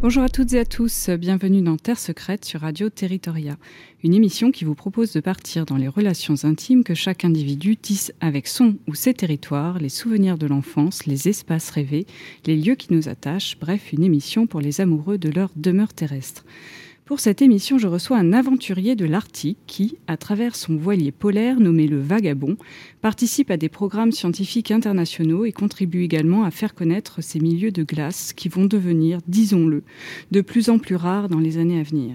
Bonjour à toutes et à tous, bienvenue dans Terre secrète sur Radio Territoria, une émission qui vous propose de partir dans les relations intimes que chaque individu tisse avec son ou ses territoires, les souvenirs de l'enfance, les espaces rêvés, les lieux qui nous attachent, bref, une émission pour les amoureux de leur demeure terrestre. Pour cette émission, je reçois un aventurier de l'Arctique qui, à travers son voilier polaire nommé le Vagabond, participe à des programmes scientifiques internationaux et contribue également à faire connaître ces milieux de glace qui vont devenir, disons-le, de plus en plus rares dans les années à venir.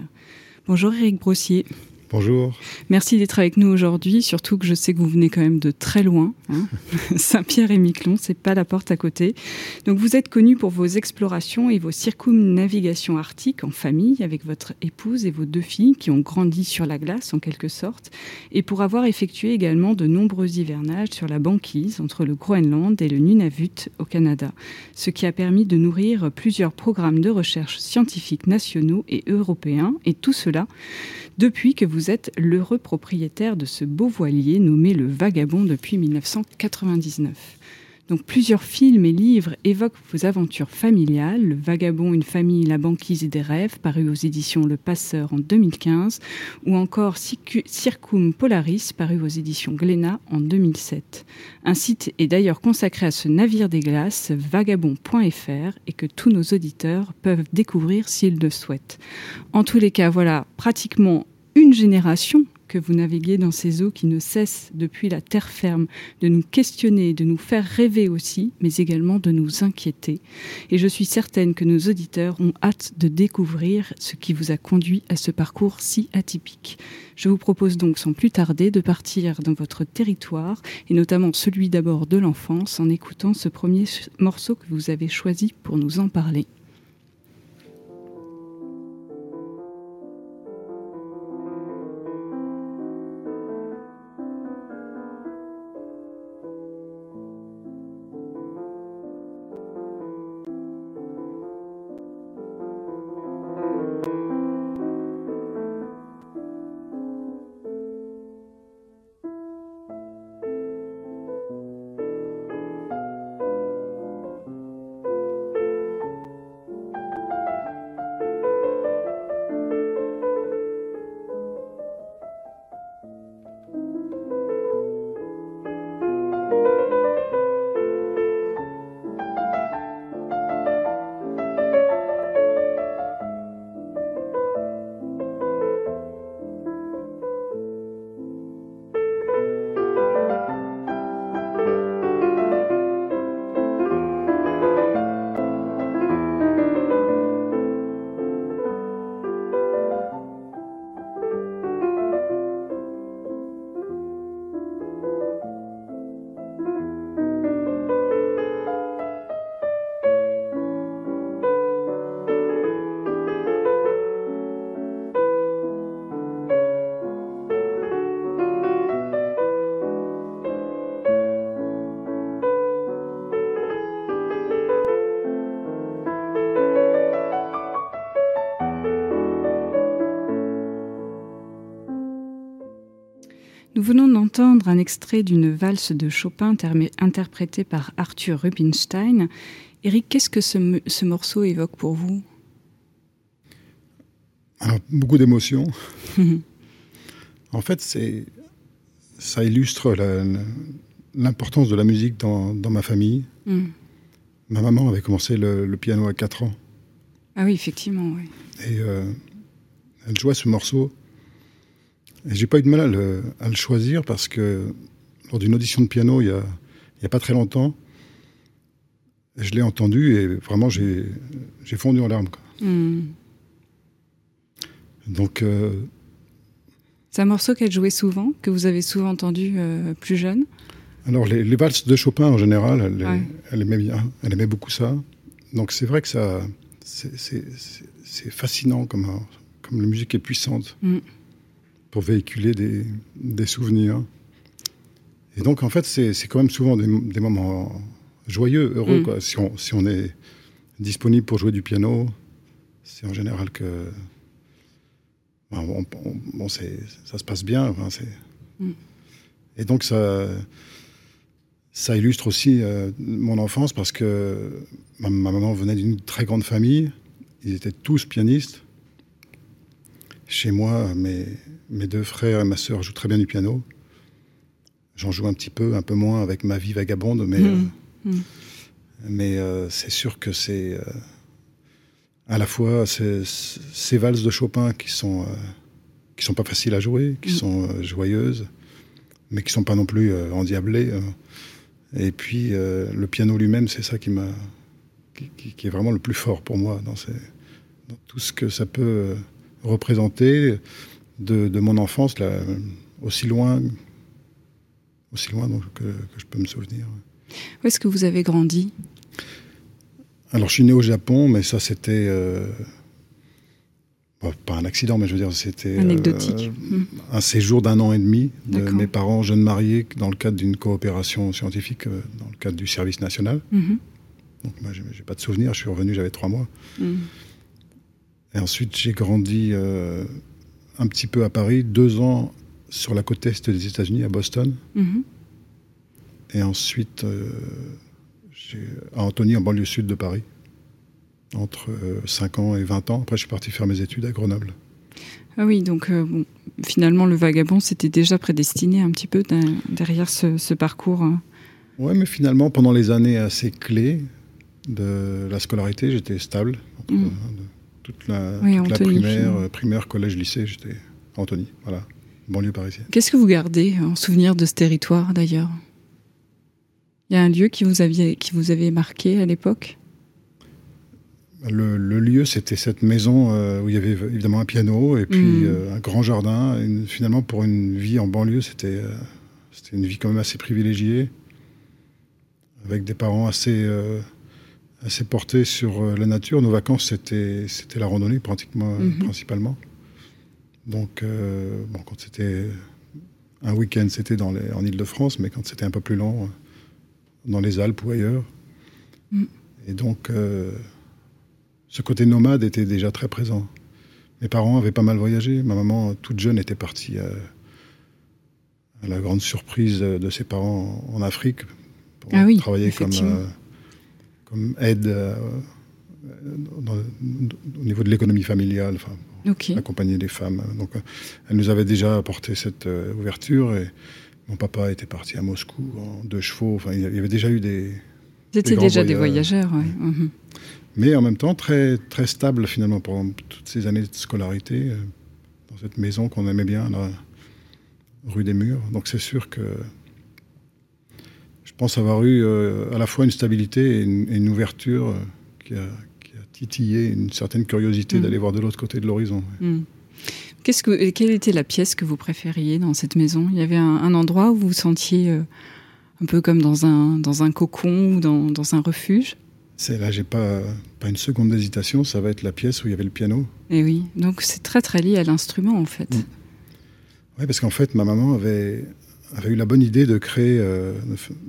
Bonjour Eric Brossier. Bonjour. Merci d'être avec nous aujourd'hui, surtout que je sais que vous venez quand même de très loin. Hein. Saint-Pierre et Miquelon, c'est pas la porte à côté. Donc vous êtes connu pour vos explorations et vos circumnavigations arctiques en famille avec votre épouse et vos deux filles qui ont grandi sur la glace en quelque sorte, et pour avoir effectué également de nombreux hivernages sur la banquise entre le Groenland et le Nunavut au Canada, ce qui a permis de nourrir plusieurs programmes de recherche scientifiques nationaux et européens, et tout cela depuis que vous êtes l'heureux propriétaire de ce beau voilier nommé le Vagabond depuis 1999. Donc plusieurs films et livres évoquent vos aventures familiales, Le Vagabond, une famille, la banquise et des rêves, paru aux éditions Le Passeur en 2015, ou encore Circum Polaris, paru aux éditions Glénat en 2007. Un site est d'ailleurs consacré à ce navire des glaces, vagabond.fr, et que tous nos auditeurs peuvent découvrir s'ils le souhaitent. En tous les cas, voilà pratiquement une génération que vous naviguez dans ces eaux qui ne cessent depuis la terre ferme de nous questionner, de nous faire rêver aussi, mais également de nous inquiéter. Et je suis certaine que nos auditeurs ont hâte de découvrir ce qui vous a conduit à ce parcours si atypique. Je vous propose donc sans plus tarder de partir dans votre territoire, et notamment celui d'abord de l'enfance, en écoutant ce premier morceau que vous avez choisi pour nous en parler. Venons d'entendre un extrait d'une valse de Chopin interprétée par Arthur Rubinstein. Eric, qu'est-ce que ce, morceau évoque pour vous? Beaucoup d'émotions. en fait, ça illustre l'importance de la musique dans, ma famille. Hmm. Ma maman avait commencé le, piano à 4 ans. Ah oui, effectivement, oui. Et euh, elle jouait ce morceau j'ai pas eu de mal à le, choisir parce que lors d'une audition de piano il y a, il y a pas très longtemps, je l'ai entendu et vraiment j'ai fondu en larmes. Hmm. Donc. Euh, c'est un morceau qu'elle jouait souvent, que vous avez souvent entendu euh, plus jeune? Alors, les, valses de Chopin en général, elle, aimait bien, elle aimait beaucoup ça. Donc, c'est vrai que ça. C'est fascinant comme, comme la musique est puissante. Hmm pour véhiculer des, des, souvenirs. Et donc, en fait, c'est quand même souvent des, des, moments joyeux, heureux. Mm. Si, on, si, on, est disponible pour jouer du piano, c'est en général que bon, ça se passe bien. Mm. Et donc ça, ça illustre aussi euh, mon enfance parce que ma, maman venait d'une très grande famille. Ils étaient tous pianistes. Chez moi, mes, mes deux frères et ma sœur jouent très bien du piano. J'en joue un petit peu, un peu moins avec ma vie vagabonde, mais, mm. Euh, mm. mais euh, c'est sûr que c'est à la fois ces, valses de Chopin qui sont qui sont pas faciles à jouer, qui sont joyeuses, mais qui sont pas non plus endiablées. Et puis euh, le piano lui-même, c'est ça qui m'a, qui, est vraiment le plus fort pour moi dans, tout ce que ça peut euh, représenter de, mon enfance, là, aussi loin, aussi loin donc, que, je peux me souvenir. Où est-ce que vous avez grandi? Alors je suis né au Japon, mais ça c'était euh, pas un accident, mais je veux dire, c'était anecdotique. Euh, un séjour d'un an et demi de mes parents jeunes mariés dans le cadre d'une coopération scientifique, euh, dans le cadre du service national. Mhm. Donc moi, j'ai pas de souvenir. Je suis revenu, j'avais trois mois. Mhm. Et ensuite, j'ai grandi un petit peu à Paris, deux ans sur la côte est des États-Unis, à Boston. Mhm. Et ensuite, à Antony, en banlieue sud de Paris entre 5 euh, ans et 20 ans. Après, je suis parti faire mes études à Grenoble. Ah oui, donc euh, bon, finalement, le vagabond, c'était déjà prédestiné un petit peu derrière ce, parcours. Hein. Oui, mais finalement, pendant les années assez clés de la scolarité, j'étais stable. Mm. Toute la, primaire, euh, primaire, collège, lycée, j'étais à Antony, voilà, banlieue parisienne. Qu'est-ce que vous gardez en souvenir de ce territoire, d'ailleurs? Il y a un lieu qui vous, aviez, qui vous avait marqué à l'époque? Le, lieu, c'était cette maison euh, où il y avait évidemment un piano et puis mm. euh, un grand jardin. finalement, pour une vie en banlieue, c'était euh, c'était une vie quand même assez privilégiée, avec des parents assez, assez portés sur la nature. Nos vacances, c'était la randonnée pratiquement, mm-hmm. principalement. Donc, bon, quand c'était un week-end, c'était en Ile-de-France, mais quand c'était un peu plus long, dans les Alpes ou ailleurs. Mm. Et donc ce côté nomade était déjà très présent. Mes parents avaient pas mal voyagé. Ma maman, toute jeune, était partie euh, à, la grande surprise de ses parents en Afrique pour ah travailler comme, euh, comme aide euh, au niveau de l'économie familiale, enfin, accompagner les femmes. Donc, elle nous avait déjà apporté cette ouverture et mon papa était parti à Moscou en deux chevaux. Enfin, il y avait déjà eu des. C'était déjà des voyageurs, oui. Mhm mais en même temps très, très stable finalement pendant toutes ces années de scolarité, euh, dans cette maison qu'on aimait bien, rue des Murs. Donc c'est sûr que pense avoir eu euh, à la fois une stabilité et une, ouverture euh, qui, a, titillé une certaine curiosité mm. d'aller voir de l'autre côté de l'horizon. Mm. Qu'est-ce que, quelle était la pièce que vous préfériez dans cette maison? Il y avait un, endroit où vous vous sentiez un peu comme dans un, dans un cocon ou dans, dans un refuge? C'est là, j'ai pas, pas une seconde d'hésitation, ça va être la pièce où il y avait le piano. Et eh oui, donc c'est très très lié à l'instrument en fait. Mm. Oui, parce qu'en fait, ma maman avait, avait eu la bonne idée de créer. Euh,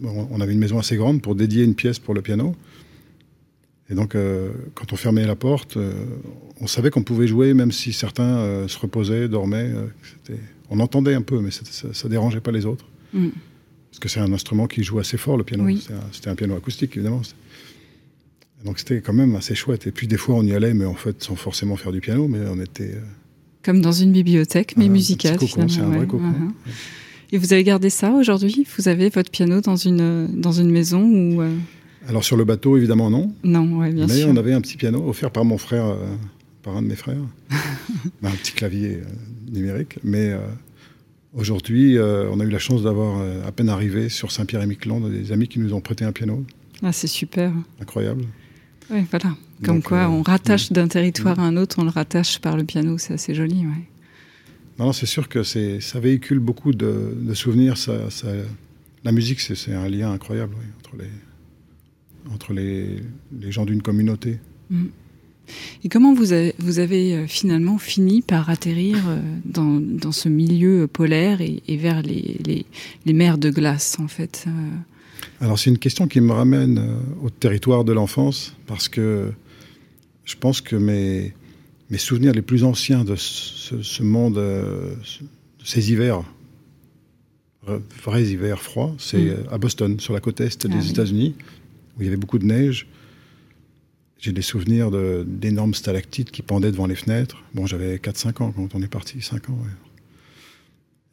on avait une maison assez grande pour dédier une pièce pour le piano. Et donc, euh, quand on fermait la porte, euh, on savait qu'on pouvait jouer, même si certains se reposaient, dormaient. on entendait un peu, mais ça, ne dérangeait pas les autres. Mm. Parce que c'est un instrument qui joue assez fort, le piano. C'était un, piano acoustique, évidemment. Donc c'était quand même assez chouette. Et puis des fois on y allait, mais en fait sans forcément faire du piano, mais on était... Comme dans une bibliothèque, mais musicale. C'est un vrai cocon. Uh-huh. Et vous avez gardé ça aujourd'hui? Vous avez votre piano dans une, dans une maison ou euh? Alors sur le bateau, évidemment non. Non, ouais, bien mais sûr. on avait un petit piano offert par mon frère, euh, par un de mes frères. un petit clavier numérique. Mais aujourd'hui, on a eu la chance d'avoir à peine arrivé sur Saint-Pierre-et-Miquelon des amis qui nous ont prêté un piano. Ah, c'est super. Incroyable. Oui, voilà. Comme quoi, euh, on rattache d'un territoire à un autre, on le rattache par le piano, c'est assez joli. Ouais. Non, c'est sûr que ça véhicule beaucoup de, souvenirs. Ça, la musique, c'est un lien incroyable entre, les, entre les, les gens d'une communauté. Mm. Et comment vous avez, vous avez, euh, finalement fini par atterrir euh, dans, dans ce milieu polaire et, vers les, les, les, mers de glace, en fait alors c'est une question qui me ramène euh, au territoire de l'enfance parce que je pense que mes, mes souvenirs les plus anciens de ce, monde, de ces hivers, vrais hivers froids, c'est mm. à Boston, sur la côte est des ah États-Unis, où il y avait beaucoup de neige. J'ai des souvenirs d'énormes stalactites qui pendaient devant les fenêtres. Bon, j'avais 4-5 ans quand on est parti, 5 ans,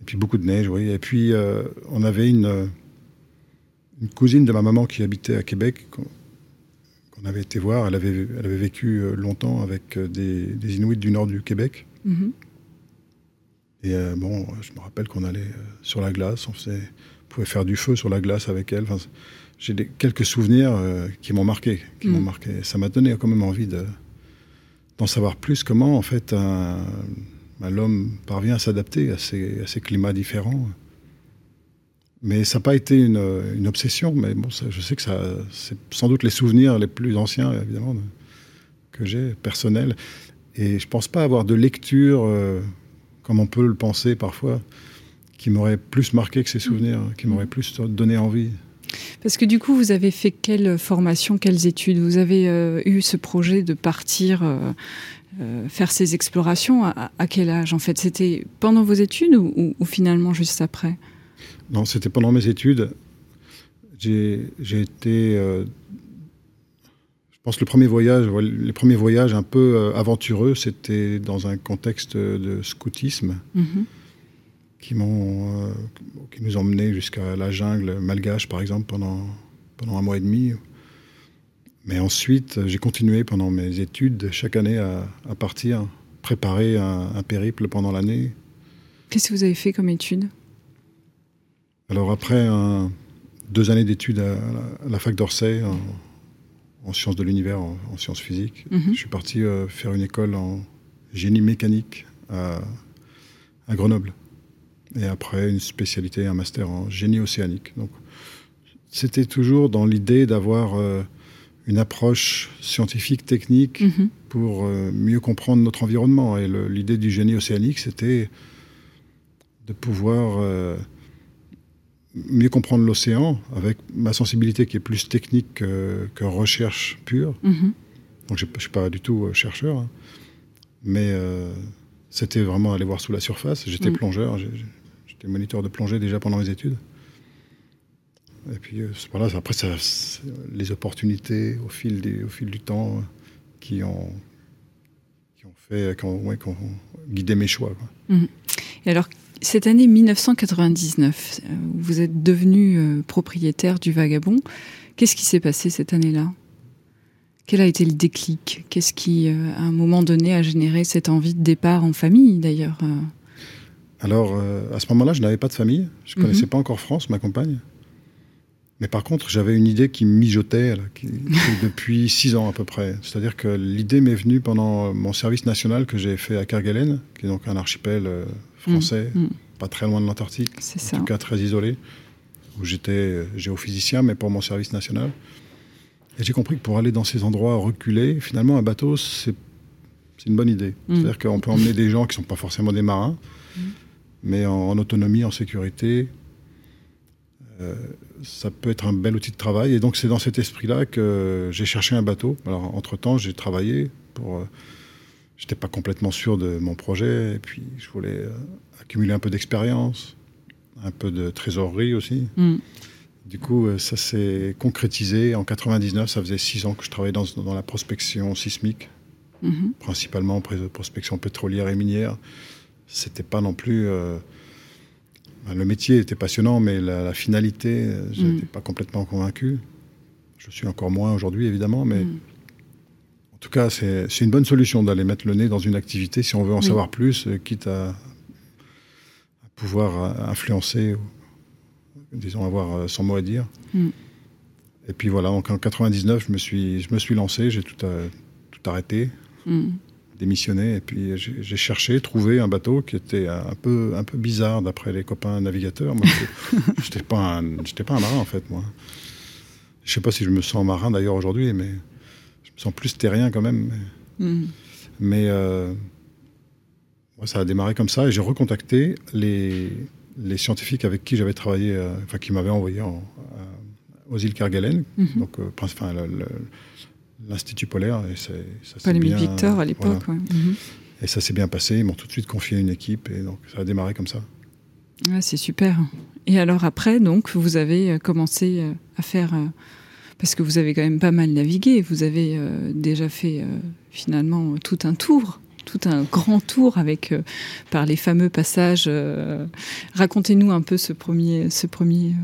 Et puis beaucoup de neige, oui. Et puis, euh, on avait une, une cousine de ma maman qui habitait à Québec, qu'on avait été voir. Elle avait, elle avait vécu euh, longtemps avec euh, des, des Inuits du nord du Québec. Mm-hmm. Et bon, je me rappelle qu'on allait sur la glace, on, faisait, on pouvait faire du feu sur la glace avec elle. Enfin, j'ai quelques souvenirs euh, qui m'ont marqué, qui m'ont mm. marqué. Ça m'a donné quand même envie de, d'en savoir plus comment en fait l'homme parvient à s'adapter à ces, à ces, climats différents. Mais ça n'a pas été une, une, obsession, mais bon, je sais que ça, c'est sans doute les souvenirs les plus anciens, évidemment, que j'ai, personnels. Et je ne pense pas avoir de lecture, euh, comme on peut le penser parfois, qui m'aurait plus marqué que ces souvenirs, qui m'aurait plus donné envie. Parce que du coup, vous avez fait quelle formation, quelles études? Vous avez euh, eu ce projet de partir euh, euh, faire ces explorations à, quel âge En fait, c'était pendant vos études ou, finalement juste après? Non, c'était pendant mes études. J'ai été, je pense, le premier voyage, les premiers voyages un peu aventureux, c'était dans un contexte de scoutisme. Mm-hmm qui, m'ont, euh, qui nous menés jusqu'à la jungle malgache, par exemple, pendant, pendant un mois et demi. Mais ensuite, j'ai continué pendant mes études, chaque année, à, partir, préparer un, périple pendant l'année. Qu'est-ce que vous avez fait comme études Alors, après deux années d'études à, la fac d'Orsay, en, sciences de l'univers, en, sciences physiques, mhm. je suis parti euh, faire une école en génie mécanique à Grenoble et après une spécialité, un master en génie océanique. Donc, c'était toujours dans l'idée d'avoir euh, une approche scientifique, technique, mhm. pour euh, mieux comprendre notre environnement. Et l'idée du génie océanique, c'était de pouvoir mieux comprendre l'océan avec ma sensibilité qui est plus technique que, recherche pure. Mhm. Donc, je ne suis pas du tout chercheur, hein. mais c'était vraiment aller voir sous la surface. J'étais mm. plongeur, J'étais moniteur de plongée déjà pendant mes études. Et puis euh, voilà, après, ça, les opportunités au fil, des, au fil du temps euh, qui ont, qui ont fait, qui ont, guidé mes choix. Mhm. Et alors, cette année 1999, euh, vous êtes devenu propriétaire du Vagabond. Qu'est-ce qui s'est passé cette année-là? Quel a été le déclic? Qu'est-ce qui, à un moment donné, a généré cette envie de départ en famille, d'ailleurs alors, euh, à ce moment-là, je n'avais pas de famille. Je ne connaissais mhm. pas encore France, ma compagne. Mais par contre, j'avais une idée qui mijotait depuis six ans à peu près. C'est-à-dire que l'idée m'est venue pendant mon service national que j'ai fait à Kerguelen, qui est donc un archipel euh, français, mhm. Mhm. pas très loin de l'Antarctique, en tout cas très isolé, où j'étais euh, géophysicien, mais pour mon service national. Et j'ai compris que pour aller dans ces endroits reculés, finalement, un bateau, c'est une bonne idée. C'est-à-dire qu'on peut emmener des gens qui ne sont pas forcément des marins, mais en, autonomie, en sécurité. Euh, ça peut être un bel outil de travail. Et donc, c'est dans cet esprit-là que j'ai cherché un bateau. Alors, entre-temps, j'ai travaillé pour. Euh, j'étais pas complètement sûr de mon projet. Et puis, je voulais euh, accumuler un peu d'expérience, un peu de trésorerie aussi. Mm. Du coup, ça s'est concrétisé. En 99, ça faisait six ans que je travaillais dans, dans la prospection sismique, mm-hmm. principalement prospection pétrolière et minière c'était pas non plus. Euh, ben, le métier était passionnant, mais la, finalité, euh, je n'étais mm. pas complètement convaincu. Je suis encore moins aujourd'hui, évidemment, mais mm. Tout cas, c'est une bonne solution d'aller mettre le nez dans une activité si on veut en savoir plus, euh, quitte à, pouvoir influencer, disons, avoir son mot à dire. Mm. Et puis voilà, donc en 99, je me suis, je me suis lancé, j'ai tout, tout arrêté démissionné et puis j'ai cherché, trouvé un bateau qui était un peu, un peu bizarre d'après les copains navigateurs. Moi, j'étais pas un, pas un marin en fait, moi. Je sais pas si je me sens marin d'ailleurs aujourd'hui, mais plus terrien quand même. Mais, mm. euh, ça a démarré comme ça et j'ai recontacté les, les scientifiques avec qui j'avais travaillé, euh, enfin qui m'avaient envoyé aux îles Kerguelen, mm-hmm. donc euh, enfin, l'Institut polaire. Et ça, bien, Victor à l'époque. Mhm. Et ça s'est bien passé. Ils m'ont tout de suite confié une équipe et donc ça a démarré comme ça. Ah, c'est super. Et alors après, donc, vous avez commencé à faire parce que vous avez quand même pas mal navigué, vous avez euh, déjà fait euh, finalement tout un tour tout un grand tour avec euh, par les fameux passages. Racontez-nous un peu ce premier, ce premier.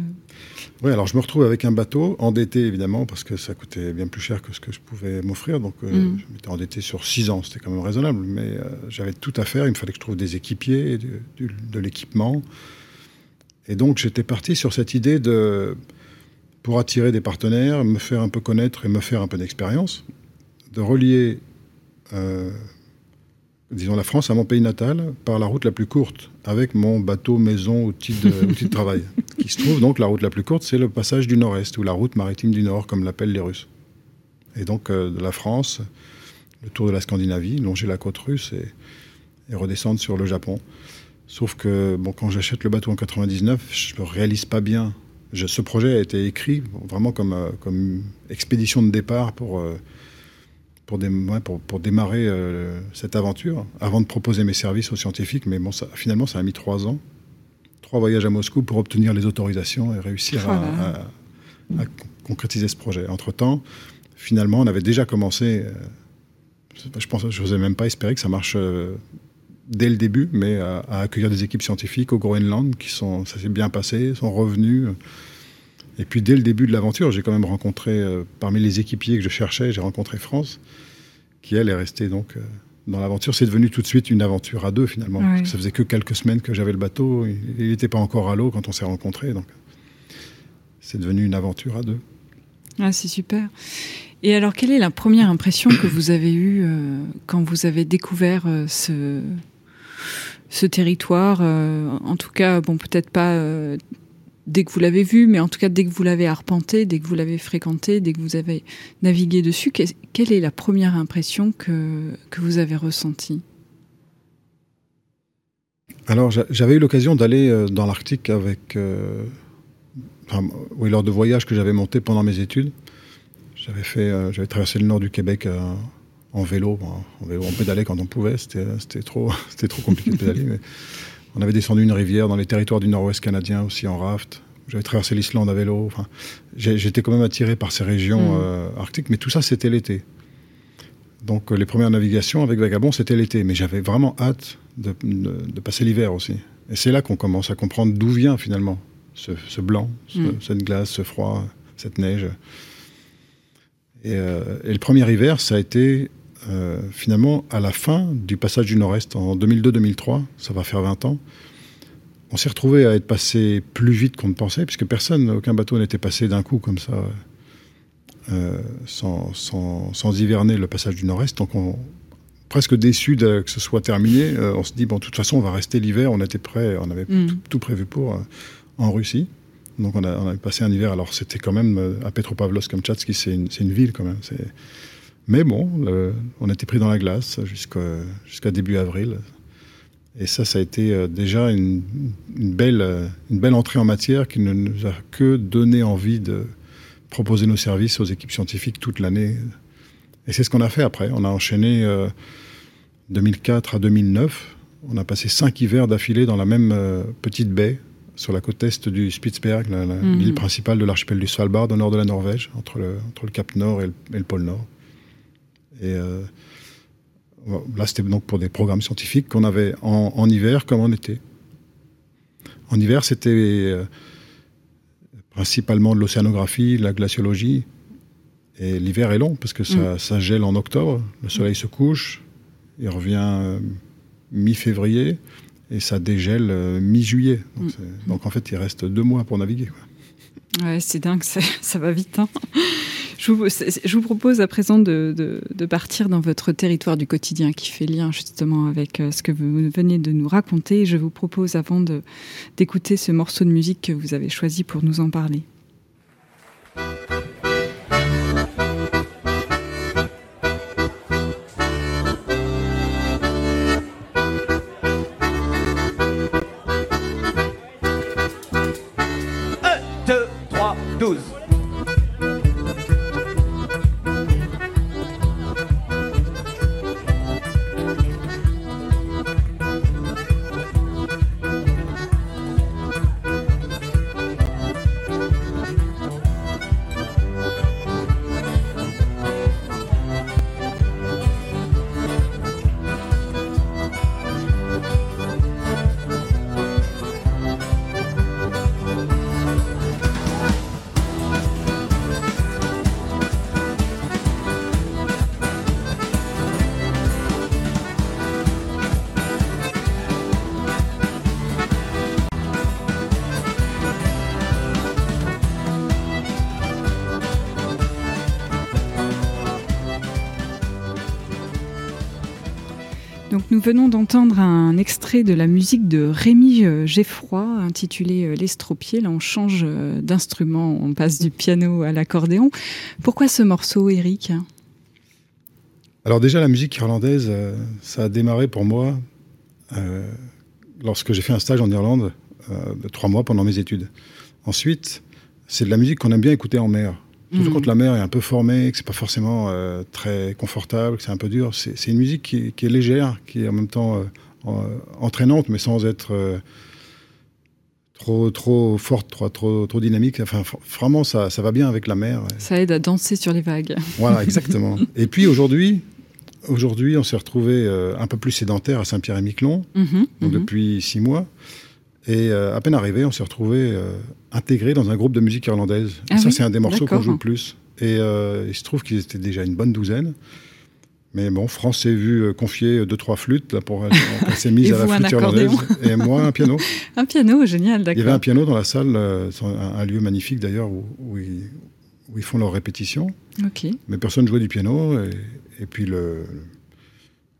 Oui, alors je me retrouve avec un bateau endetté évidemment parce que ça coûtait bien plus cher que ce que je pouvais m'offrir. Donc mm. je m'étais endetté sur six ans, c'était quand même raisonnable, mais j'avais tout à faire. Il me fallait que je trouve des équipiers, de l'équipement, et donc j'étais parti sur cette idée de pour attirer des partenaires, me faire un peu connaître et me faire un peu d'expérience, de relier, euh, disons, la France à mon pays natal par la route la plus courte, avec mon bateau, maison, outil de, outil de travail. qui se trouve donc la route la plus courte, c'est le passage du Nord-Est, ou la route maritime du Nord, comme l'appellent les Russes. Et donc euh, de la France, le tour de la Scandinavie, longer la côte russe et, et redescendre sur le Japon. Sauf que bon, quand j'achète le bateau en 99, je ne réalise pas bien ce projet a été écrit vraiment comme, euh, comme expédition de départ pour, euh, pour, pour, démarrer euh, cette aventure, avant de proposer mes services aux scientifiques. Mais bon, ça, finalement, ça a mis trois ans, trois voyages à Moscou pour obtenir les autorisations et réussir à, concrétiser ce projet. Entre-temps, finalement, on avait déjà commencé. je pense, je n'osais même pas espérer que ça marche dès le début, mais à, accueillir des équipes scientifiques au Groenland qui sont, ça s'est bien passé, sont revenus. Et puis dès le début de l'aventure, j'ai quand même rencontré, euh, parmi les équipiers que je cherchais, j'ai rencontré France, qui elle est restée donc euh, dans l'aventure. C'est devenu tout de suite une aventure à deux finalement. ça faisait que quelques semaines que j'avais le bateau, il n'était pas encore à l'eau quand on s'est rencontrés, donc c'est devenu une aventure à deux. Ah, c'est super. Et alors, quelle est la première impression que vous avez eue euh, quand vous avez découvert ce, ce territoire. Euh, en tout cas, bon, peut-être pas euh, dès que vous l'avez vu, mais en tout cas dès que vous l'avez arpenté, dès que vous l'avez fréquenté, dès que vous avez navigué dessus, quelle est la première impression que, que vous avez ressentie? Alors, j'avais eu l'occasion d'aller euh, dans l'Arctique avec. oui, lors de voyages que j'avais montés pendant mes études. J'avais traversé le nord du Québec en vélo. En vélo, on pédalait quand on pouvait, c'était trop, trop compliqué de pédaler. Mais on avait descendu une rivière dans les territoires du nord-ouest canadien aussi en raft. J'avais traversé l'Islande à vélo. Enfin, J'étais quand même attiré par ces régions mm. euh, arctiques, mais tout ça, c'était l'été. Donc les premières navigations avec Vagabond, c'était l'été. Mais j'avais vraiment hâte de, passer l'hiver aussi. Et c'est là qu'on commence à comprendre d'où vient finalement ce, blanc, mm. cette glace, ce froid, cette neige. Et, euh, et, le premier hiver, ça a été euh, finalement, à la fin du passage du Nord-Est, en 2002-2003, ça va faire 20 ans, on s'est retrouvé à être passé plus vite qu'on ne pensait, puisque personne, aucun bateau n'était passé d'un coup comme ça, euh, sans, sans, hiverner le passage du Nord-Est. Donc, on, presque déçu de, que ce soit terminé, euh, on se dit, bon, de toute façon, on va rester l'hiver, on était prêt, on avait mm. tout, prévu pour, en Russie. Donc, on, a, on passé un hiver, alors c'était quand même à Petropavlovsk-Kamchatsky, c'est une, une, ville quand même, mais bon, on était pris dans la glace jusqu'à début avril. Et ça, ça a été euh, déjà une, belle, euh, une belle entrée en matière qui ne nous a que donné envie de proposer nos services aux équipes scientifiques toute l'année. Et c'est ce qu'on a fait après. On a enchaîné 2004 euh, à 2009. On a passé cinq hivers d'affilée dans la même petite baie sur la côte est du Spitzberg, mhm. l'île principale de l'archipel du Svalbard, au nord de la Norvège, entre le, entre le Cap Nord et le pôle Nord. Et euh, là, c'était donc pour des programmes scientifiques qu'on avait en, hiver comme en été. En hiver, c'était euh, principalement de l'océanographie, la glaciologie. Et l'hiver est long parce que ça, mm. ça, gèle en octobre, le soleil se couche, il revient euh, mi-février et ça dégèle mi-juillet. Donc, mm. donc, en fait, il reste deux mois pour naviguer. Quoi. Ouais, c'est dingue, ça va vite. Hein je, vous, propose à présent de, partir dans votre territoire du quotidien qui fait lien justement avec euh, ce que vous venez de nous raconter. Je vous propose avant d'écouter ce morceau de musique que vous avez choisi pour nous en parler. Donc nous venons d'entendre un extrait de la musique de Rémi euh, Geffroy intitulé euh, L'estropié. Là on change euh, d'instrument, on passe du piano à l'accordéon. Pourquoi ce morceau Eric Alors déjà la musique irlandaise, ça a démarré pour moi lorsque j'ai fait un stage en Irlande de trois mois pendant mes études. Ensuite, c'est de la musique qu'on aime bien écouter en mer. Surtout mmh. quand la mer est un peu formée, que c'est pas forcément euh, très confortable, que c'est un peu dur. C'est une musique qui, qui, est légère, qui est en même temps euh, entraînante, mais sans être euh, trop trop forte, trop trop, trop dynamique. Enfin, vraiment, ça, ça va bien avec la mer. Ça aide à danser sur les vagues. Voilà, exactement. et puis aujourd'hui, aujourd'hui, on s'est retrouvé un peu plus sédentaire à Saint-Pierre-et-Miquelon, mmh mmh depuis six mois. Et à peine arrivé, on s'est retrouvé intégré dans un groupe de musique irlandaise. Ah ça, c'est un des morceaux qu'on joue le plus. Et euh, il se trouve qu'ils étaient déjà une bonne douzaine. Mais bon, France s'est vu euh, confier deux, trois flûtes là, pour elle s'est mise à la flûte irlandaise. Et moi, un piano. un piano, génial, d'accord. Il y avait un piano dans la salle, euh, un, lieu magnifique d'ailleurs, où, où, ils, font leurs répétitions. Mais personne ne jouait du piano. Et, et puis le,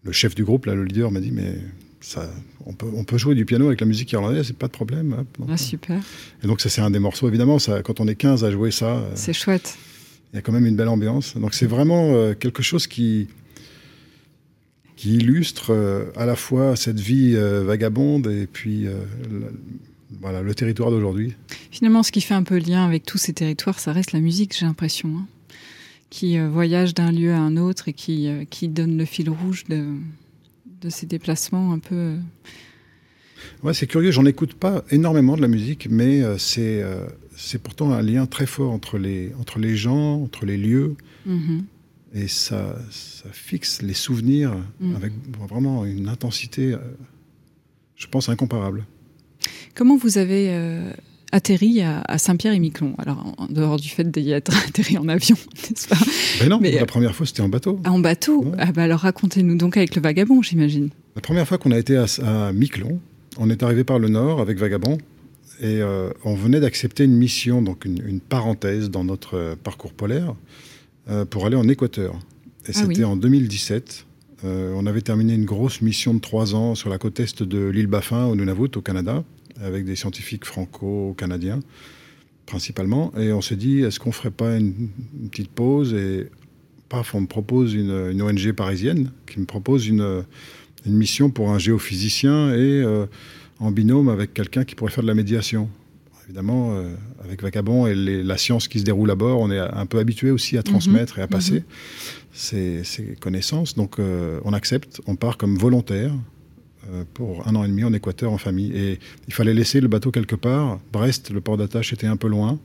le chef du groupe, là, le leader, m'a dit Mais ça, on, peut, on peut jouer du piano avec la musique irlandaise, c'est pas de problème. ah, super. Et donc, ça, c'est un des morceaux, évidemment. Ça, quand on est 15 à jouer ça. Euh, c'est chouette. Il y a quand même une belle ambiance. Donc, c'est vraiment euh, quelque chose qui, qui illustre euh, à la fois cette vie vagabonde et puis le, voilà, le territoire d'aujourd'hui. Finalement, ce qui fait un peu lien avec tous ces territoires, ça reste la musique, j'ai l'impression. Hein, qui voyage d'un lieu à un autre et qui, qui donne le fil rouge de de ces déplacements un peu. Euh. Ouais, c'est curieux, j'en écoute pas énormément de la musique, mais euh, c'est euh, c'est pourtant un lien très fort entre les, entre les gens, entre les lieux. Mm-hmm. Et ça, ça fixe les souvenirs mm. avec vraiment une intensité, je pense, incomparable. Comment vous avez atterri à, Saint-Pierre-et-Miquelon. Alors, en dehors du fait d'y être atterri en avion, n'est-ce pas? Ben non, la première fois, c'était en bateau. Ah, en bateau? Ah bah Alors, racontez-nous donc avec le Vagabond, j'imagine. La première fois qu'on a été à, Miquelon, on est arrivé par le nord avec Vagabond et euh, on venait d'accepter une mission, donc une, parenthèse dans notre euh, parcours polaire, euh, pour aller en Équateur. Et ah c'était en 2017. on avait terminé une grosse mission de trois ans sur la côte est de l'île Baffin, au Nunavut, au Canada avec des scientifiques franco-canadiens principalement. Et on s'est dit, est-ce qu'on ferait pas une, petite pause Et paf, on me propose une, ONG parisienne qui me propose une, une, mission pour un géophysicien et euh, en binôme avec quelqu'un qui pourrait faire de la médiation. Évidemment, euh, avec Vacabon et la science qui se déroule à bord, on est un peu habitué aussi à transmettre et à mhm. passer ces, connaissances. Donc euh, on accepte, on part comme volontaire pour un an et demi en Équateur en famille. Et il fallait laisser le bateau quelque part. Brest, le port d'attache, était un peu loin.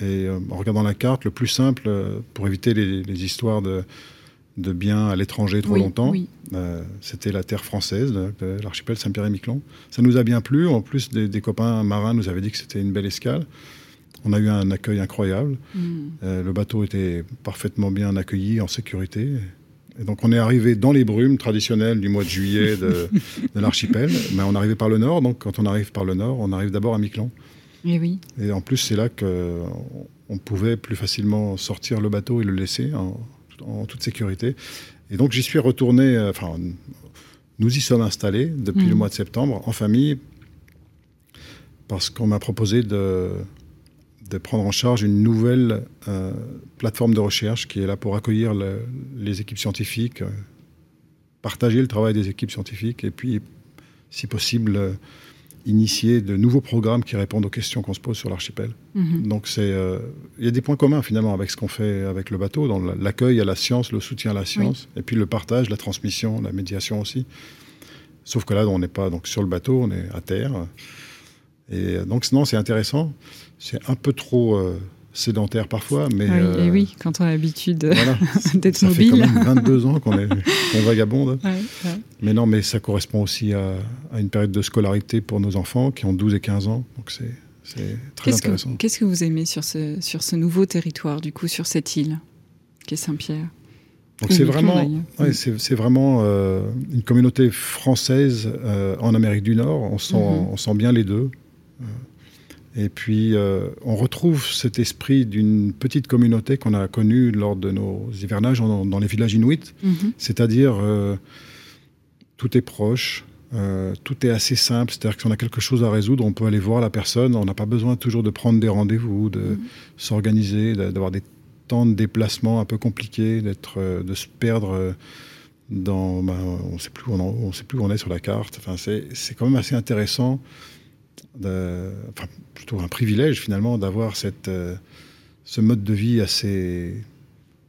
Et euh, en regardant la carte, le plus simple, euh, pour éviter les, histoires de, de, biens à l'étranger trop longtemps, c'était la terre française, l'archipel Saint-Pierre-et-Miquelon. Ça nous a bien plu. En plus, des, copains marins nous avaient dit que c'était une belle escale. On a eu un accueil incroyable. Mm. le bateau était parfaitement bien accueilli, en sécurité. Et donc on est arrivé dans les brumes traditionnelles du mois de juillet de, l'archipel. Mais on arrivait par le nord, donc quand on arrive par le nord, on arrive d'abord à Miquelon. Et oui. Et en plus, c'est là qu'on pouvait plus facilement sortir le bateau et le laisser en, toute sécurité. Et donc j'y suis retourné, euh, enfin, nous y sommes installés depuis le mmh. mois de septembre en famille parce qu'on m'a proposé de de prendre en charge une nouvelle euh, plateforme de recherche qui est là pour accueillir les équipes scientifiques, euh, partager le travail des équipes scientifiques et puis, si possible, euh, initier de nouveaux programmes qui répondent aux questions qu'on se pose sur l'archipel. Mhm. Donc c'est, il y a des points communs finalement avec ce qu'on fait avec le bateau, dans l'accueil à la science, le soutien à la science, et puis le partage, la transmission, la médiation aussi. Sauf que là, on n'est pas donc sur le bateau, on est à terre. Et donc, sinon, c'est intéressant c'est un peu trop euh, sédentaire parfois, mais oui, euh, et oui, quand on a l'habitude d'être mobile. Ça fait quand même 22 ans qu'on est vagabonde. Mais non, mais ça correspond aussi à, une période de scolarité pour nos enfants qui ont 12 et 15 ans, donc c'est très intéressant. Qu'est-ce que vous aimez sur ce, sur ce nouveau territoire, du coup, sur cette île, qui est Saint-Pierre? Donc c'est vraiment, ouais, c'est vraiment euh, une communauté française en Amérique du Nord. On sent, mhm. on sent bien les deux. Et puis, euh, on retrouve cet esprit d'une petite communauté qu'on a connue lors de nos hivernages dans les villages inuits, mhm. c'est-à-dire euh, tout est proche, euh, tout est assez simple, c'est-à-dire que si on a quelque chose à résoudre, on peut aller voir la personne, on n'a pas besoin toujours de prendre des rendez-vous, de mm. s'organiser, d'avoir des temps de déplacement un peu compliqués, d'être, de se perdre dans, ben, on sait plus où on, sait plus où on est sur la carte. Enfin, c'est, quand même assez intéressant, enfin, plutôt un privilège finalement d'avoir cette, ce mode de vie assez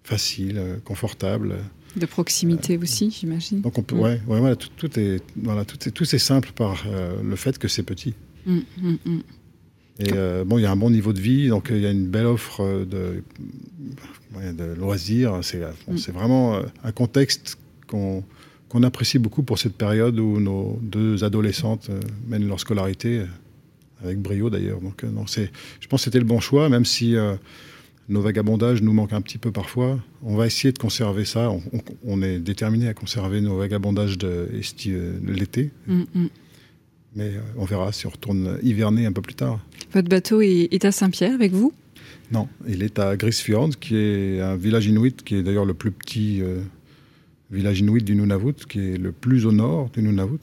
facile, confortable. De proximité aussi, j'imagine. Donc on peut, mm. ouais, voilà, tout, est, voilà, tout est, tout c'est simple par euh, le fait que c'est petit. Mm, mm, et euh, bon, il y a un bon niveau de vie, donc il y a une belle offre de, de loisirs. C'est, c'est vraiment un contexte qu'on, qu'on apprécie beaucoup pour cette période où nos deux adolescentes euh, mènent leur scolarité avec brio d'ailleurs. Donc, non, c'est, je pense que c'était le bon choix, même si nos vagabondages nous manquent un petit peu parfois. On va essayer de conserver ça. On, est déterminé à conserver nos vagabondages de, l'été. Mm, mm. Mais euh, on verra si on retourne hiverner un peu plus tard. Votre bateau est, à Saint-Pierre avec vous? Non, il est à Grisfjord, qui est un village inuit, qui est d'ailleurs le plus petit euh, village inuit du Nunavut, qui est le plus au nord du Nunavut,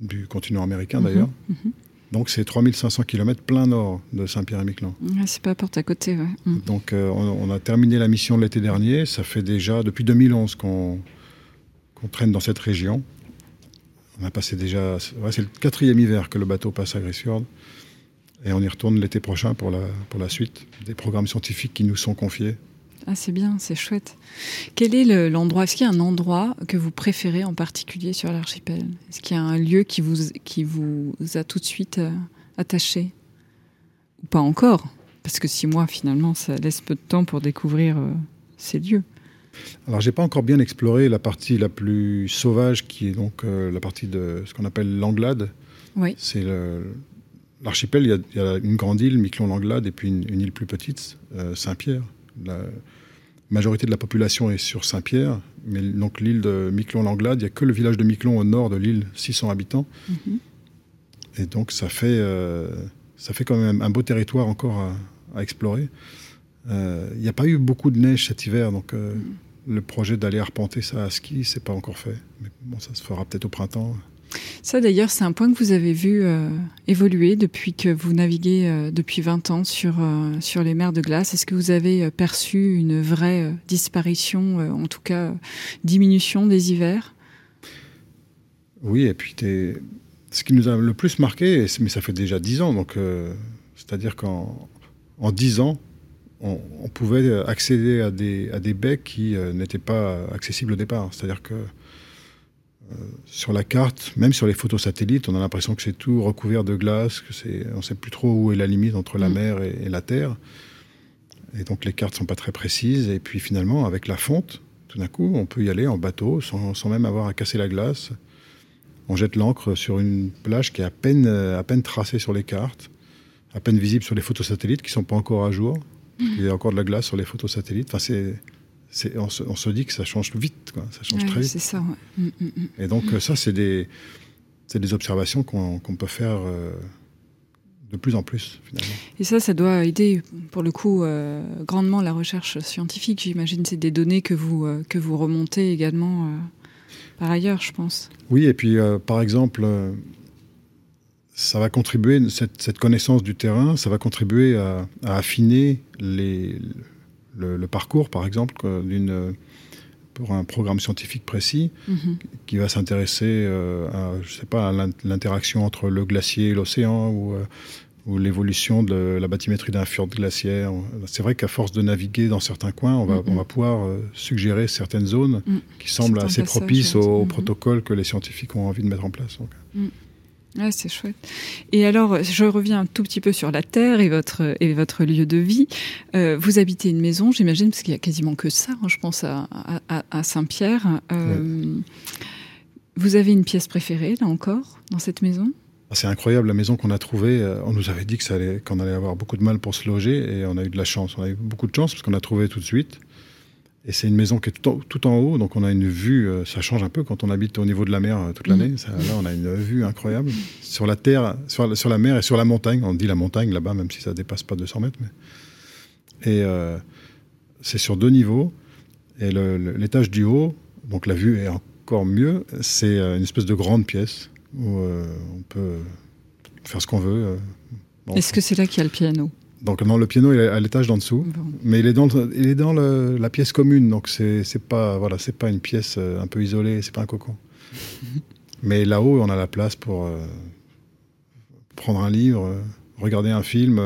du continent américain d'ailleurs. Mhm, mhm. Donc c'est 3500 km plein nord de Saint-Pierre-et-Miquelon. c'est pas à porte à côté, ouais. Mm. Donc euh, on, a terminé la mission l'été dernier. Ça fait déjà depuis 2011 qu'on traîne dans cette région. On a passé déjà, c'est le quatrième hiver que le bateau passe à Grisfjord. Et on y retourne l'été prochain pour la, pour la suite des programmes scientifiques qui nous sont confiés. Ah, c'est bien, c'est chouette. Quel est l'endroit Est-ce qu'il y a un endroit que vous préférez en particulier sur l'archipel? Est-ce qu'il y a un lieu qui vous, qui vous a tout de suite euh, attaché? Ou pas encore Parce que six mois, finalement, ça laisse peu de temps pour découvrir euh, ces lieux. Alors, j'ai pas encore bien exploré la partie la plus sauvage, qui est donc euh, la partie de ce qu'on appelle l'Anglade. Oui. C'est l'archipel. Il, y a une grande île, Miquelon-l'Anglade, et puis une, une, île plus petite, Saint-Pierre. La majorité de la population est sur Saint-Pierre, mais donc l'île de Miquelon-Langlade, il n'y a que le village de Miquelon au nord de l'île, 600 habitants. Mhm. Et donc ça fait, euh, ça fait quand même un beau territoire encore à, explorer. Euh, il n'y a pas eu beaucoup de neige cet hiver, donc euh, mhm. le projet d'aller arpenter ça à ski, c'est pas encore fait. Mais bon, ça se fera peut-être au printemps. Ça d'ailleurs, c'est un point que vous avez vu euh, évoluer depuis que vous naviguez euh, depuis 20 ans sur, euh, sur les mers de glace. Est-ce que vous avez perçu une vraie disparition, en tout cas diminution des hivers? Oui, et puis ce qui nous a le plus marqué, mais ça fait déjà 10 ans, donc c'est-à-dire qu'en en 10 ans, on, on, pouvait accéder à des, à des baies qui n'étaient pas accessibles au départ. C'est-à-dire que sur la carte, même sur les photos satellites, on a l'impression que c'est tout recouvert de glace, que c'est, on ne sait plus trop où est la limite entre la mm. mer et, la terre. Et donc les cartes sont pas très précises. Et puis finalement, avec la fonte, tout d'un coup, on peut y aller en bateau sans, même avoir à casser la glace. On jette l'ancre sur une plage qui est à peine, à peine tracée sur les cartes, à peine visible sur les photos satellites qui sont pas encore à jour. Mm. Il y a encore de la glace sur les photos satellites. Enfin, c'est, on se, on, se, dit que ça change vite, quoi. ça change très vite. C'est ça. Mm, mm, mm. Et donc ça, c'est des, des observations qu'on peut faire euh, de plus en plus finalement. Et ça, ça doit aider pour le coup euh, grandement la recherche scientifique. J'imagine c'est des données que vous euh, que vous remontez également par ailleurs, je pense. Oui, et puis par exemple. ça va contribuer, cette, cette, connaissance du terrain, ça va contribuer à, à affiner les, le, parcours, par exemple, pour un programme scientifique précis, mhm. qui va s'intéresser euh, à, je sais pas, l'interaction entre le glacier et l'océan ou, euh, ou l'évolution de la bathymétrie d'un fjord glaciaire. C'est vrai qu'à force de naviguer dans certains coins, on va, on va pouvoir euh, suggérer certaines zones mm. qui semblent assez propices au, protocole que les scientifiques ont envie de mettre en place. Ah, c'est chouette. Et alors, je reviens un tout petit peu sur la terre et votre et votre lieu de vie. Euh, vous habitez une maison, j'imagine, parce qu'il y a quasiment que ça. Hein, je pense à, à, Saint-Pierre. Euh, vous avez une pièce préférée là encore dans cette maison? Ah, C'est incroyable la maison qu'on a trouvée. Euh, on nous avait dit que ça allait, qu'on allait avoir beaucoup de mal pour se loger et on a eu de la chance. On a eu beaucoup de chance parce qu'on a trouvé tout de suite. Et c'est une maison qui est tout en, haut, donc on a une vue, euh, ça change un peu quand on habite au niveau de la mer euh, toute l'année. Mm. Là, on a une vue incroyable sur la terre, sur, sur, la mer et sur la montagne. On dit la montagne là-bas, même si ça dépasse pas 200 mètres. Mais... Et euh, c'est sur deux niveaux. Et l'étage du haut, donc la vue est encore mieux. C'est une espèce de grande pièce où on peut faire ce qu'on veut. Est-ce que c'est là qu'il y a le piano? Donc non, le piano est à l'étage d'en dessous, mais il est dans, il est dans la pièce commune, donc c'est pas voilà, c'est pas une pièce un peu isolée, c'est pas un cocon. mais là-haut, on a la place pour prendre un livre, regarder un film,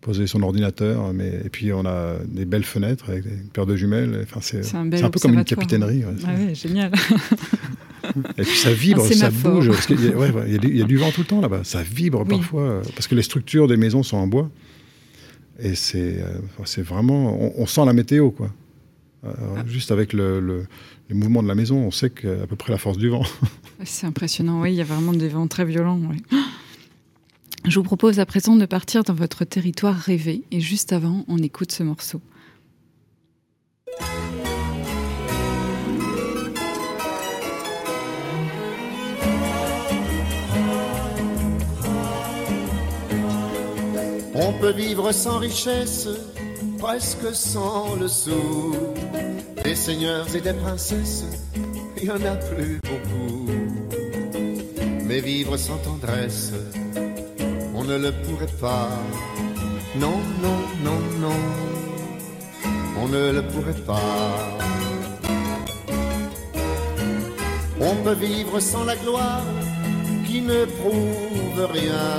poser son ordinateur, mais et puis on a des belles fenêtres avec une paire de jumelles. Enfin, c'est un, un, peu comme une capitainerie. Ouais, ah ouais, génial. et puis ça vibre, ça bouge. Parce il, y a, ouais, il, y a du, vent tout le temps là-bas. Ça vibre parfois parce que les structures des maisons sont en bois. Et c'est c'est vraiment, on, sent la météo quoi. Euh, ah. Juste avec le, le, le, mouvement de la maison, on sait qu'à peu près la force du vent. c'est impressionnant. Oui, il y a vraiment des vents très violents. Oui. Je vous propose à présent de partir dans votre territoire rêvé et juste avant, on écoute ce morceau. On peut vivre sans richesse, presque sans le sou. Des seigneurs et des princesses, il n'y en a plus beaucoup. Mais vivre sans tendresse, on ne le pourrait pas. Non, non, non, non, on ne le pourrait pas. On peut vivre sans la gloire qui ne prouve rien,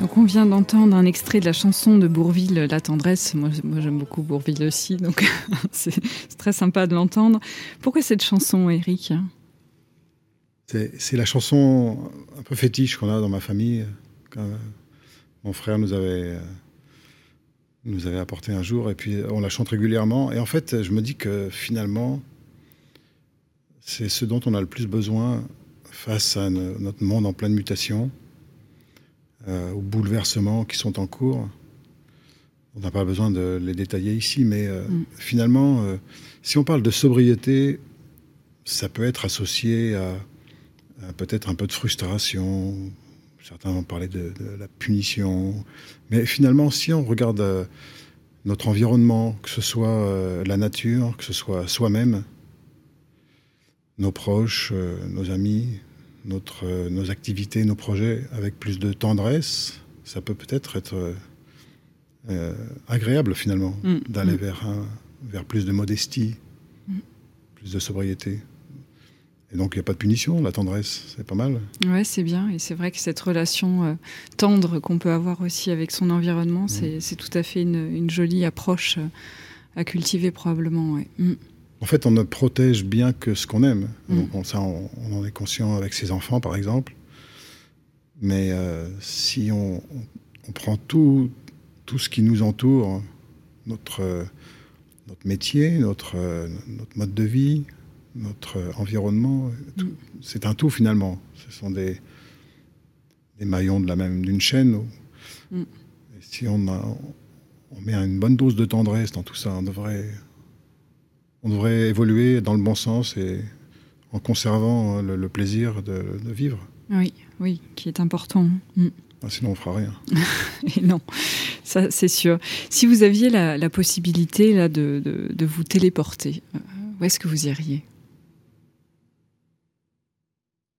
Donc on vient d'entendre un extrait de la chanson de Bourville, La tendresse. Moi, moi j'aime beaucoup Bourville aussi, donc c'est très sympa de l'entendre. Pourquoi cette chanson, Eric? C'est la chanson un peu fétiche qu'on a dans ma famille. Quand mon frère nous avait nous avait apporté un jour, et puis on la chante régulièrement. Et en fait, je me dis que finalement, c'est ce dont on a le plus besoin face à notre monde en pleine mutation, euh, aux bouleversements qui sont en cours. On n'a pas besoin de les détailler ici, mais euh, mm. finalement, euh, si on parle de sobriété, ça peut être associé à peut-être un peu de frustration, Certains vont parler de, la punition. Mais finalement, si on regarde notre environnement, que ce soit la nature, que ce soit soi-même, nos proches, nos amis, notre, nos activités, nos projets, avec plus de tendresse, ça peut peut-être être, agréable finalement mm. d'aller mm. vers, vers plus de modestie, mm. plus de sobriété. Et donc, il n'y a pas de punition, la tendresse, c'est pas mal. Ouais, c'est bien. Et c'est vrai que cette relation euh, tendre qu'on peut avoir aussi avec son environnement, c'est tout à fait une, jolie approche euh, à cultiver, probablement. Ouais. En fait, on ne protège bien que ce qu'on aime. Mm. Donc, on, ça, on, en est conscient avec ses enfants, par exemple. Mais euh, si on, on, prend tout, tout ce qui nous entoure, notre, notre métier, notre, notre mode de vie, notre environnement. Mm. C'est un tout finalement. Ce sont des, des maillons de la même d'une chaîne. Mm. si on, on met une bonne dose de tendresse dans tout ça, on devrait, on devrait évoluer dans le bon sens et en conservant le, plaisir de, vivre. Oui, oui, qui est important. Mm. Ah, sinon, on fera rien. et non, ça c'est sûr. Si vous aviez la, possibilité là de, de, de vous téléporter, euh, où est-ce que vous iriez?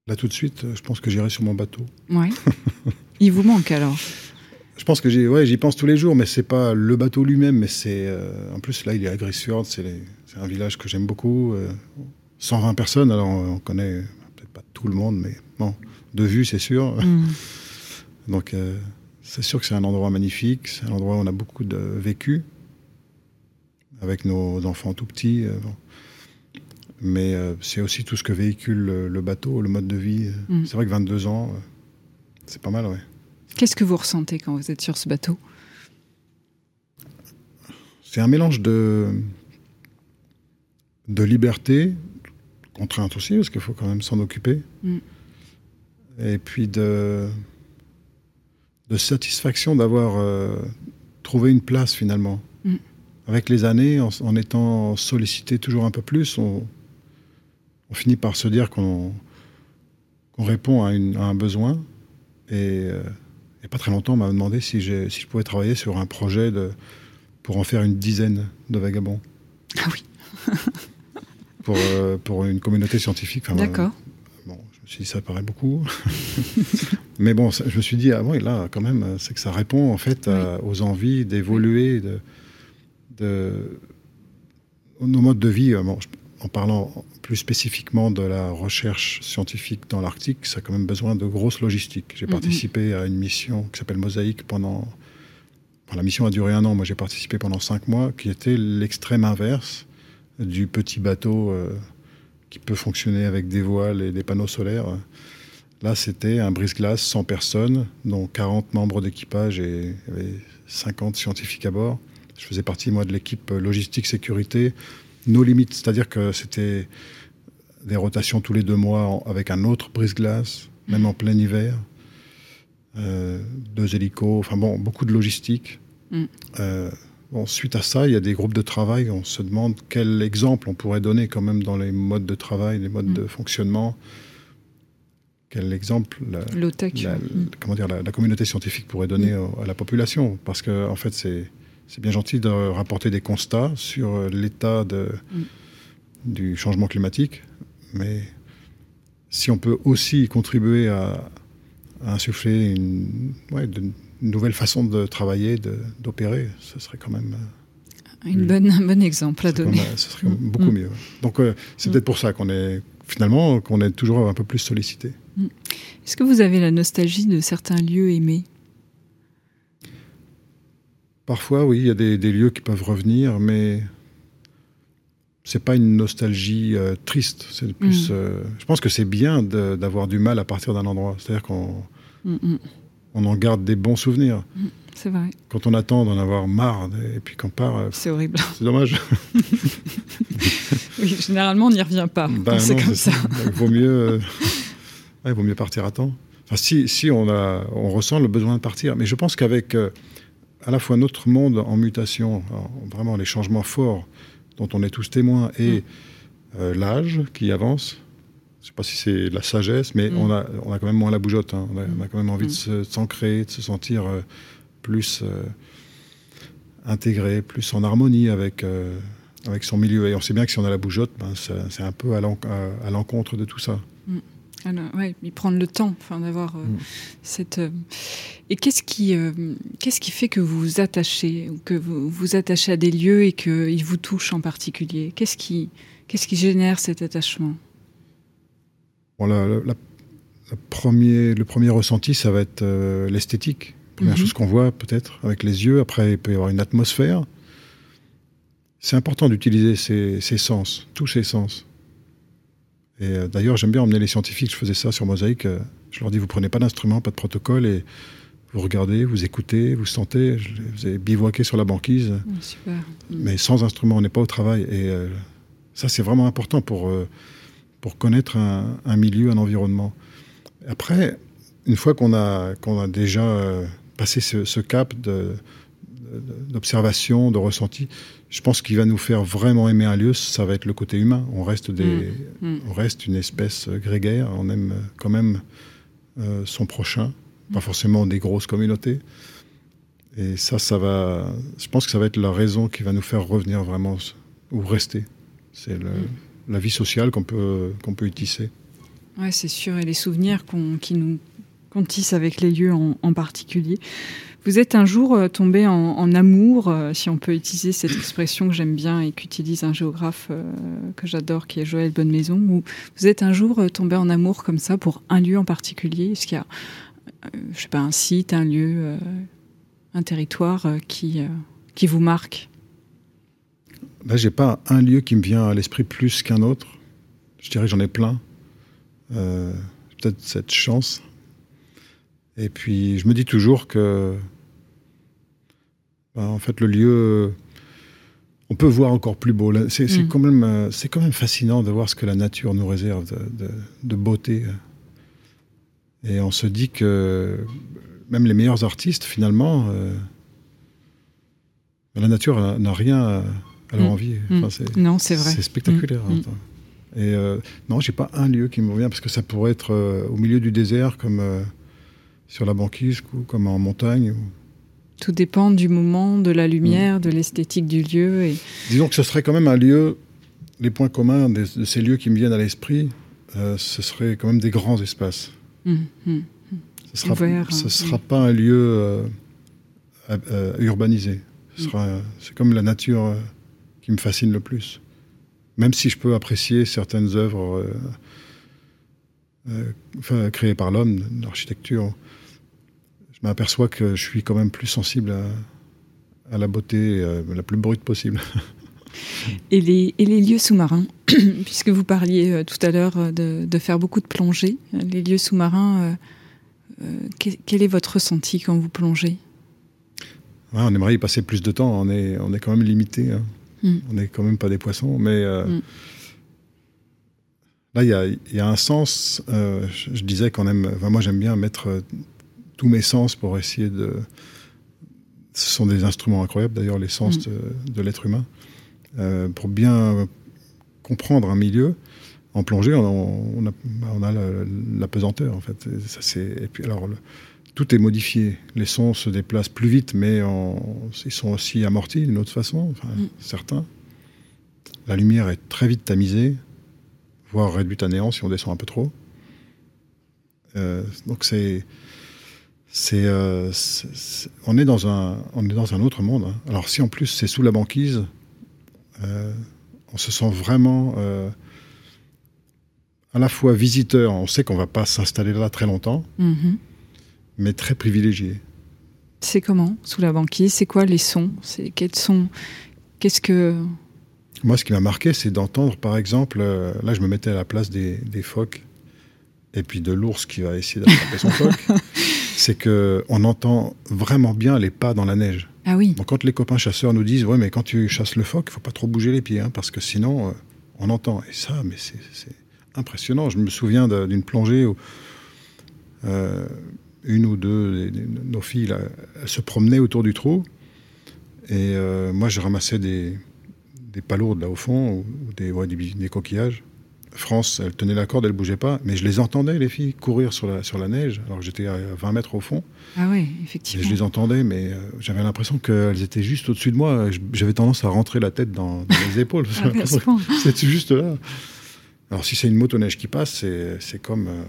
Là, tout de suite, je pense que j'irai sur mon bateau. Oui. Il vous manque alors? Je pense que j'y ouais, pense tous les jours, mais c'est pas le bateau lui-même, mais c'est. Euh, en plus, là, il est à Grissfjord, c'est un village que j'aime beaucoup. 120 euh, personnes, alors on connaît peut-être pas tout le monde, mais bon, de vue, c'est sûr. Mm. Donc, euh, c'est sûr que c'est un endroit magnifique, c'est un endroit où on a beaucoup de vécu, avec nos enfants tout petits. Mais euh, c'est aussi tout ce que véhicule le, bateau, le mode de vie. Mm. C'est vrai que 22 ans, euh, c'est pas mal, ouais. Qu'est-ce que vous ressentez quand vous êtes sur ce bateau? C'est un mélange de, de liberté, contrainte aussi, parce qu'il faut quand même s'en occuper, mm. et puis de, de satisfaction d'avoir trouvé une place finalement. Mm avec les années, en, étant sollicité toujours un peu plus, on, finit par se dire qu'on répond à, un besoin. Et n'y a pas très longtemps, on m'a demandé si, si, je pouvais travailler sur un projet de, pour en faire une dizaine de vagabonds. Ah oui pour, euh, pour une communauté scientifique. D'accord. bon, je me suis dit, ça paraît beaucoup. Mais bon, je me suis dit, ah oui, là, quand même, c'est que ça répond en fait aux envies d'évoluer, de, de nos modes de vie, euh, en parlant plus spécifiquement de la recherche scientifique dans l'Arctique, ça a quand même besoin de grosses logistiques. J'ai mm-hmm. participé à une mission qui s'appelle Mosaïque pendant. la mission a duré un an, moi j'ai participé pendant cinq mois, qui était l'extrême inverse du petit bateau euh, qui peut fonctionner avec des voiles et des panneaux solaires. Là, c'était un brise-glace 100 personnes, dont 40 membres d'équipage et 50 scientifiques à bord. Je faisais partie, moi, de l'équipe logistique sécurité. Nos limites, c'est-à-dire que c'était des rotations tous les deux mois avec un autre brise-glace, même en plein hiver. Euh, deux hélicos, enfin bon, beaucoup de logistique. Mm. Euh, bon, suite à ça, il y a des groupes de travail. On se demande quel exemple on pourrait donner quand même dans les modes de travail, les modes mm. de fonctionnement. Quel exemple la, mm. comment dire, la, communauté scientifique pourrait donner à la population Parce que en fait, c'est c'est bien gentil de rapporter des constats sur euh, l'état mm. du changement climatique, mais si on peut aussi contribuer à, insuffler une, nouvelle façon de travailler, d'opérer, ce serait quand même... Euh, bonne, un bon exemple à donner. ce serait beaucoup mm. mieux. Donc euh, c'est mm. peut-être pour ça qu'on est finalement qu'on est toujours un peu plus sollicité. Est-ce que vous avez la nostalgie de certains lieux aimés? Parfois, oui, il y a des, lieux qui peuvent revenir, mais c'est pas une nostalgie euh, triste. C'est plus. Mm. Euh, je pense que c'est bien d'avoir du mal à partir d'un endroit. C'est-à-dire qu'on mm, mm. on en garde des bons souvenirs. C'est vrai. Quand on attend d'en avoir marre et puis qu'on part. Euh, c'est horrible. C'est dommage. oui, généralement, on n'y revient pas. Ben c'est comme ça. Il vaut mieux. il vaut mieux partir à temps. Enfin, si, si on, a, on ressent le besoin de partir. Mais je pense qu'avec à la fois notre monde en mutation, vraiment les changements forts dont on est tous témoins, et mm. euh, l'âge qui avance. Je ne sais pas si c'est la sagesse, mais mm. on, a, on a quand même moins la bougeotte. Hein. On, a, quand même envie de mm. s'ancrer, de se sentir euh, plus euh, intégré, plus en harmonie avec, avec son milieu. Et on sait bien que si on a la bougeotte, ben, c'est un peu à l'encontre de tout ça. Oui, ouais, mais prendre le temps, enfin d'avoir euh, mm. cette. Euh, et qu'est-ce qui, euh, qu'est-ce qui fait que vous vous attachez, ou que vous vous attachez à des lieux et qu'ils vous touchent en particulier? Qu'est-ce qui, qu'est-ce qui génère cet attachement? Bon, la, premier, le premier ressenti, ça va être l'esthétique. Première mm-hmm. chose qu'on voit peut-être avec les yeux. Après, il peut y avoir une atmosphère. C'est important d'utiliser ses, ses sens, tous ses sens. Et euh, d'ailleurs, j'aime bien emmener les scientifiques. Je faisais ça sur Mosaïque. Euh, je leur dis vous prenez pas d'instrument, pas de protocole, et vous regardez, vous écoutez, vous sentez. vous avez bivouaqué sur la banquise. super. Mais sans instrument, on n'est pas au travail. Et euh, ça, c'est vraiment important pour, pour connaître un, milieu, un environnement. Après, une fois qu'on a, qu'on a déjà passé ce, ce cap de, d'observation, de ressenti. Je pense qu'il va nous faire vraiment aimer un lieu, ça va être le côté humain. On reste, des, mm. Mm. On reste une espèce grégaire, on aime quand même euh, son prochain, pas forcément des grosses communautés. Et ça, ça va. Je pense que ça va être la raison qui va nous faire revenir vraiment ou rester. C'est mm. la vie sociale qu'on peut, qu'on peut y tisser. Ouais, c'est sûr. Et les souvenirs qu'on, qui nous qu'on tisse avec les lieux en, en particulier. Vous êtes un jour euh, tombé en, amour, euh, si on peut utiliser cette expression que j'aime bien et qu'utilise un géographe euh, que j'adore, qui est Joël Bonnemaison, ou vous êtes un jour tombé en amour comme ça pour un lieu en particulier Est-ce qu'il y a je sais pas, un site, un lieu, un territoire qui, qui vous marque? Là, j'ai pas un lieu qui me vient à l'esprit plus qu'un autre. Je dirais que j'en ai plein. Peut-être cette chance. Et puis, je me dis toujours que, bah, en fait, le lieu, on peut voir encore plus beau. C'est mm. quand, même, euh, quand même fascinant de voir ce que la nature nous réserve de, beauté. Et on se dit que même les meilleurs artistes, finalement, euh, la nature n'a rien à leur mm. envier. Mm. non, c'est vrai. C'est spectaculaire. Hein, Et euh, non, j'ai pas un lieu qui me revient parce que ça pourrait être au milieu du désert, comme sur la banquise ou comme en montagne. Tout dépend du moment, de la lumière, mm. de l'esthétique du lieu. Et... Disons que ce serait quand même un lieu, les points communs de, ces lieux qui me viennent à l'esprit, euh, ce serait quand même des grands espaces. Mm, mm, ce ne sera, pas un lieu euh, urbanisé. C'est comme la nature euh, qui me fascine le plus. Même si je peux apprécier certaines œuvres créées par l'homme, l'architecture, je m'aperçois que je suis quand même plus sensible à, la beauté euh, la plus brute possible. Et les, et les lieux sous-marins, puisque vous parliez euh, tout à l'heure euh, de, faire beaucoup de plongées, les lieux sous-marins, quel, est votre ressenti quand vous plongez? On aimerait y passer plus de temps, on est, on est quand même limité. Hein. Hmm. On n'est quand même pas des poissons, mais hmm. là, il y a, un sens. je, disais qu'on aime. moi, j'aime bien mettre tous mes sens pour essayer de. Ce sont des instruments incroyables, d'ailleurs, les sens mm. de, l'être humain. Euh, pour bien comprendre un milieu, en plongée, on, a, on a la, pesanteur, en fait. Et, ça, et puis, alors, tout est modifié. Les sons se déplacent plus vite, mais ils sont aussi amortis d'une autre façon, mm. certains. La lumière est très vite tamisée, voire réduite à néant si on descend un peu trop. Euh, donc c'est euh, on, est dans un, on est dans un autre monde. Hein. Alors si en plus c'est sous la banquise, euh, on se sent vraiment euh, à la fois visiteur, on sait qu'on va pas s'installer là très longtemps, mm-hmm. mais très privilégié. C'est comment sous la banquise? C'est quoi les sons? C'est quels sons Qu'est-ce que moi, ce qui m'a marqué, c'est d'entendre, par exemple, là, je me mettais à la place des, des phoques et puis de l'ours qui va essayer d'attraper son phoque. c'est que on entend vraiment bien les pas dans la neige. Ah oui. Donc quand les copains chasseurs nous disent ouais mais quand tu chasses le phoque, il faut pas trop bouger les pieds hein, parce que sinon euh, on entend. Et ça, mais c'est impressionnant. Je me souviens d'une plongée où euh, une ou deux de nos filles se promenaient autour du trou et euh, moi je ramassais des, des palourdes là au fond ou, des, des coquillages France, elle tenait la corde, elle bougeait pas, mais je les entendais, les filles, courir sur la, sur la neige, alors que j'étais à 20 mètres au fond. Ah oui, effectivement. Et je les entendais, mais euh, j'avais l'impression qu'elles étaient juste au-dessus de moi. J'avais tendance à rentrer la tête dans, les épaules. ah, C'était juste là. Alors si c'est une motoneige qui passe, c'est comme, euh,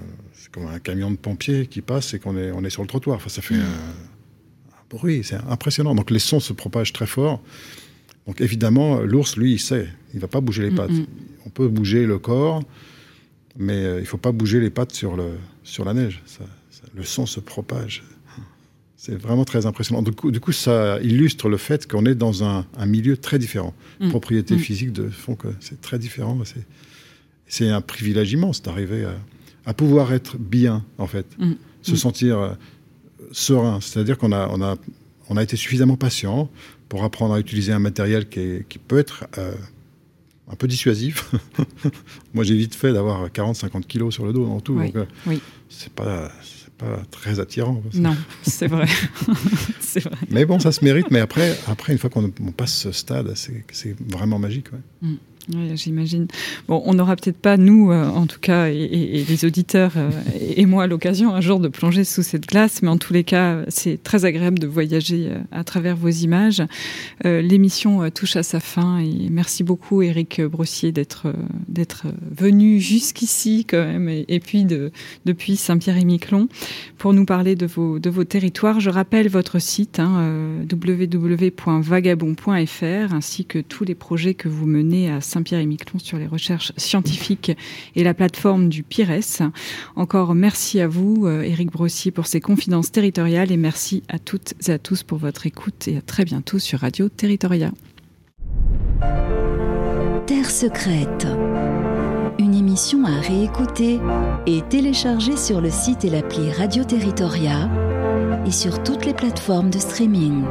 comme un camion de pompiers qui passe et qu'on est, on est sur le trottoir. Enfin, ça fait mm. un, bruit, c'est impressionnant. Donc les sons se propagent très fort. Donc évidemment, l'ours, lui, il sait, il va pas bouger les mm, pattes. Mm on peut bouger le corps, mais euh, il ne faut pas bouger les pattes sur, le, sur la neige. le son se propage. C'est vraiment très impressionnant. Du coup, du coup, ça illustre le fait qu'on est dans un, milieu très différent. Mm. Propriétés mm. physiques de, font que c'est très différent. C'est un privilège immense d'arriver à, pouvoir être bien, en fait. Mm. Se sentir euh, serein. C'est-à-dire qu'on a, on a, on a été suffisamment patient pour apprendre à utiliser un matériel qui, qui peut être euh, un peu dissuasif. Moi, j'ai vite fait d'avoir 40-50 kilos sur le dos en tout. donc, euh, oui. c'est pas, pas très attirant. Non, c'est vrai. vrai. Mais bon, ça se mérite. Mais après, après une fois qu'on passe ce stade, c'est vraiment magique. Ouais. Mm. J'imagine. Bon, on n'aura peut-être pas, nous, euh, en tout cas, et, les auditeurs euh, et, moi, l'occasion un jour de plonger sous cette glace, mais en tous les cas, c'est très agréable de voyager euh, à travers vos images. L'émission touche à sa fin et merci beaucoup, Éric Brossier, d'être venu jusqu'ici, quand même, et, puis de, depuis Saint-Pierre-et-Miquelon, pour nous parler de vos, de vos territoires. Je rappelle votre site, hein, www.vagabond.fr, ainsi que tous les projets que vous menez à Saint Saint-Pierre et Miquelon sur les recherches scientifiques et la plateforme du PIRES. Encore merci à vous, euh, Éric Brossier, pour ces confidences territoriales et merci à toutes et à tous pour votre écoute et à très bientôt sur Radio Territoria. Terre secrète. Une émission à réécouter et télécharger sur le site et l'appli Radio Territoria et sur toutes les plateformes de streaming.